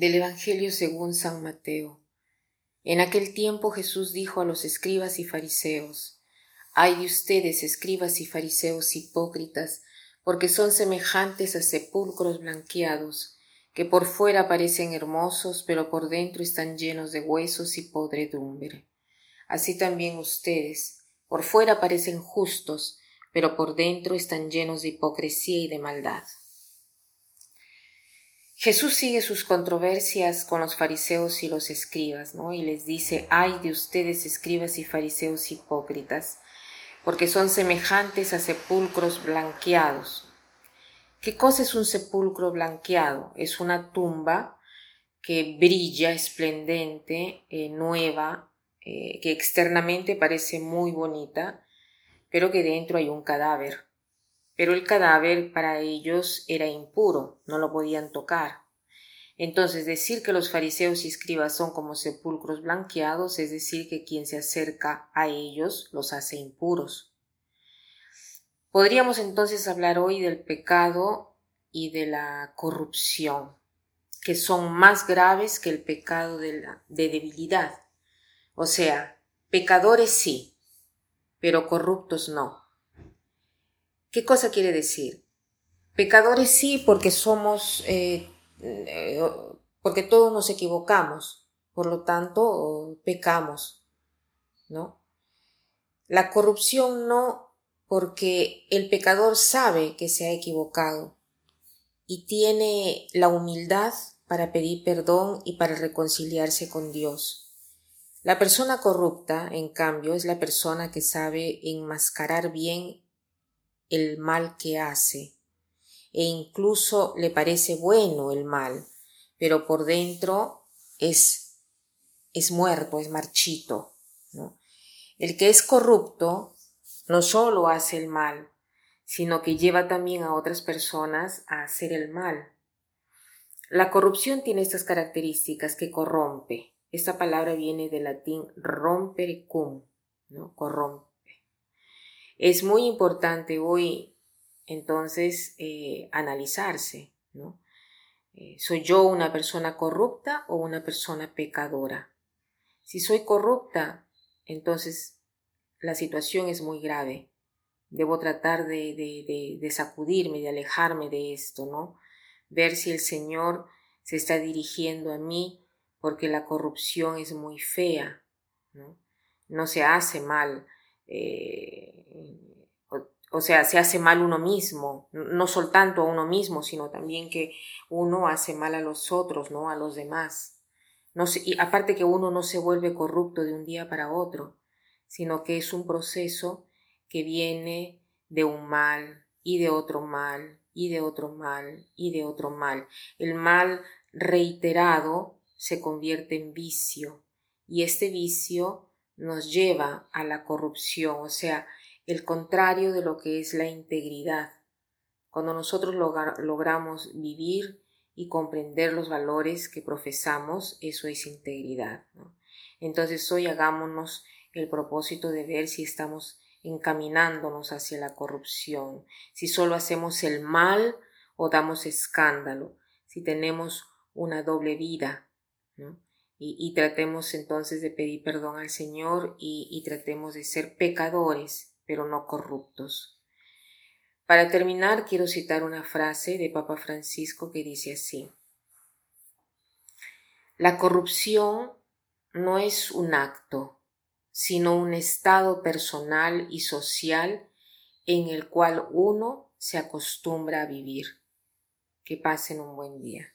Del Evangelio según San Mateo. En aquel tiempo Jesús dijo a los escribas y fariseos, Ay de ustedes, escribas y fariseos hipócritas, porque son semejantes a sepulcros blanqueados, que por fuera parecen hermosos, pero por dentro están llenos de huesos y podredumbre. Así también ustedes, por fuera parecen justos, pero por dentro están llenos de hipocresía y de maldad. Jesús sigue sus controversias con los fariseos y los escribas, ¿no? Y les dice, ay de ustedes escribas y fariseos hipócritas, porque son semejantes a sepulcros blanqueados. ¿Qué cosa es un sepulcro blanqueado? Es una tumba que brilla esplendente, eh, nueva, eh, que externamente parece muy bonita, pero que dentro hay un cadáver pero el cadáver para ellos era impuro, no lo podían tocar. Entonces, decir que los fariseos y escribas son como sepulcros blanqueados, es decir, que quien se acerca a ellos los hace impuros. Podríamos entonces hablar hoy del pecado y de la corrupción, que son más graves que el pecado de, de debilidad. O sea, pecadores sí, pero corruptos no. ¿Qué cosa quiere decir? Pecadores sí porque somos, eh, eh, porque todos nos equivocamos, por lo tanto pecamos, ¿no? La corrupción no porque el pecador sabe que se ha equivocado y tiene la humildad para pedir perdón y para reconciliarse con Dios. La persona corrupta, en cambio, es la persona que sabe enmascarar bien el mal que hace, e incluso le parece bueno el mal, pero por dentro es, es muerto, es marchito. El que es corrupto no solo hace el mal, sino que lleva también a otras personas a hacer el mal. La corrupción tiene estas características que corrompe. Esta palabra viene del latín rompere cum, ¿no? Corrompe. Es muy importante hoy entonces eh, analizarse, ¿no? Eh, ¿Soy yo una persona corrupta o una persona pecadora? Si soy corrupta, entonces la situación es muy grave. Debo tratar de, sacudirme, de alejarme de esto, ¿no? Ver si el Señor se está dirigiendo a mí porque la corrupción es muy fea, ¿no? No se hace mal eh, o sea, se hace mal uno mismo, no soltanto a uno mismo, sino también que uno hace mal a los otros, ¿no? A los demás. No y aparte que uno no se vuelve corrupto de un día para otro, sino que es un proceso que viene de un mal y de otro mal y de otro mal y de otro mal. El mal reiterado se convierte en vicio y este vicio nos lleva a la corrupción, o sea, el contrario de lo que es la integridad. Cuando nosotros logramos vivir y comprender los valores que profesamos, eso es integridad. Entonces hoy hagámonos el propósito de ver si estamos encaminándonos hacia la corrupción, si solo hacemos el mal o damos escándalo, si tenemos una doble vida. Y, tratemos entonces de pedir perdón al Señor y tratemos de ser pecadores pero no corruptos. Para terminar, quiero citar una frase de Papa Francisco que dice así. La corrupción no es un acto, sino un estado personal y social en el cual uno se acostumbra a vivir. Que pasen un buen día.